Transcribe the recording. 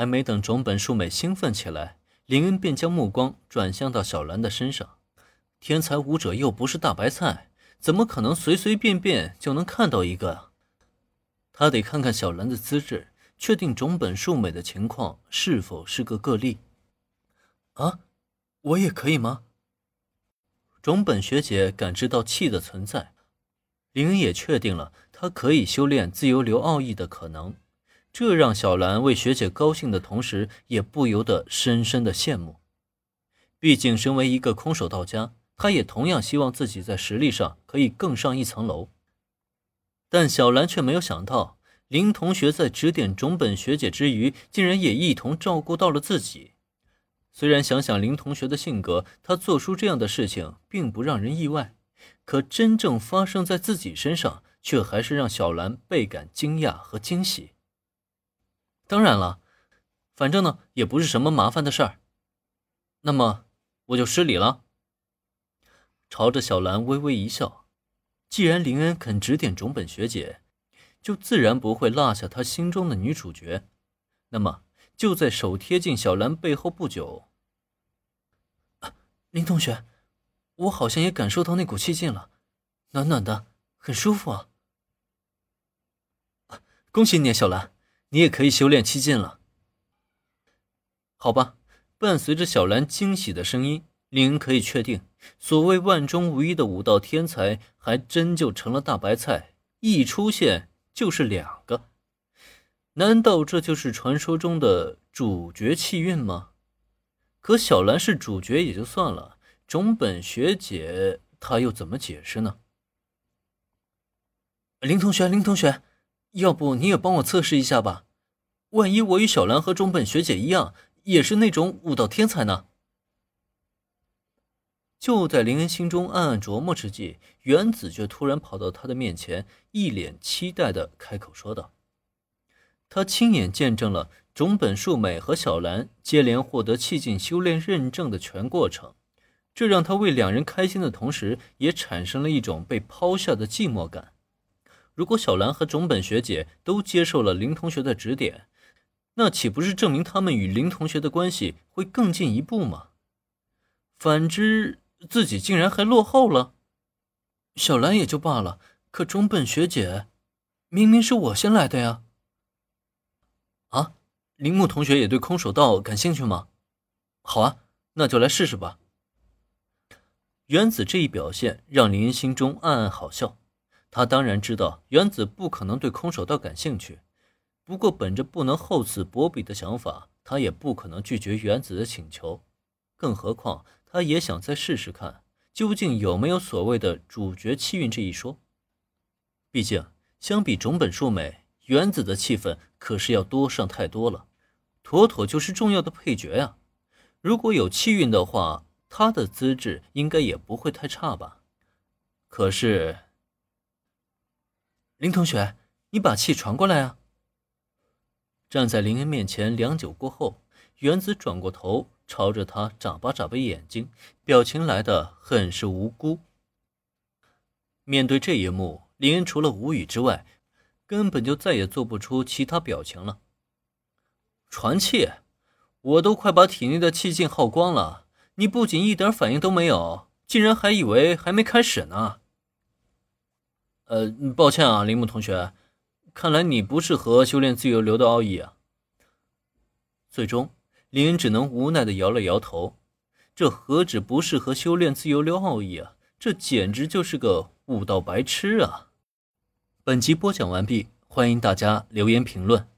还没等种本树美兴奋起来，林恩便将目光转向到小兰的身上。天才武者又不是大白菜，怎么可能随随便便就能看到一个？他得看看小兰的资质，确定种本树美的情况是否是个个例。啊，我也可以吗？种本学姐感知到气的存在，林恩也确定了他可以修炼自由流奥义的可能，这让小兰为学姐高兴的同时，也不由得深深的羡慕。毕竟，身为一个空手道家，她也同样希望自己在实力上可以更上一层楼。但小兰却没有想到，林同学在指点种本学姐之余，竟然也一同照顾到了自己。虽然想想林同学的性格，他做出这样的事情并不让人意外，可真正发生在自己身上，却还是让小兰倍感惊讶和惊喜。当然了，反正呢也不是什么麻烦的事儿，那么我就失礼了。朝着小兰微微一笑，既然林恩肯指点种本学姐，就自然不会落下他心中的女主角，那么。就在手贴近小兰背后不久，林同学，我好像也感受到那股气劲了，暖暖的，很舒服啊！恭喜你，小兰，你也可以修炼气劲了。好吧，伴随着小兰惊喜的声音，林可以确定，所谓万中无一的武道天才，还真就成了大白菜，一出现就是两个。难道这就是传说中的主角气运吗？可小兰是主角也就算了，种本学姐她又怎么解释呢？林同学，林同学，要不你也帮我测试一下吧？万一我与小兰和种本学姐一样，也是那种武道天才呢？就在林恩心中暗暗琢磨之际，原子却突然跑到他的面前，一脸期待的开口说道。他亲眼见证了种本树美和小兰接连获得气劲修炼认证的全过程，这让他为两人开心的同时，也产生了一种被抛下的寂寞感。如果小兰和种本学姐都接受了林同学的指点，那岂不是证明他们与林同学的关系会更进一步吗？反之，自己竟然还落后了。小兰也就罢了，可种本学姐，明明是我先来的呀。啊，铃木同学也对空手道感兴趣吗？好啊，那就来试试吧。原子这一表现让林心中暗暗好笑。他当然知道原子不可能对空手道感兴趣，不过本着不能厚此薄彼的想法，他也不可能拒绝原子的请求。更何况，他也想再试试看，究竟有没有所谓的主角气运这一说。毕竟，相比种本树美。原子的气氛可是要多上太多了，妥妥就是重要的配角呀！如果有气运的话，他的资质应该也不会太差吧？可是，林同学，你把气传过来啊！站在林恩面前良久过后，原子转过头，朝着他眨巴眨巴眼睛，表情来的很是无辜。面对这一幕，林恩除了无语之外，根本就再也做不出其他表情了。传气，我都快把体内的气劲耗光了，你不仅一点反应都没有，竟然还以为还没开始呢。呃，抱歉啊，铃木同学，看来你不适合修炼自由流的奥义啊。最终，林恩只能无奈的摇了摇头。这何止不适合修炼自由流奥义啊，这简直就是个悟道白痴啊！本集播讲完毕，欢迎大家留言评论。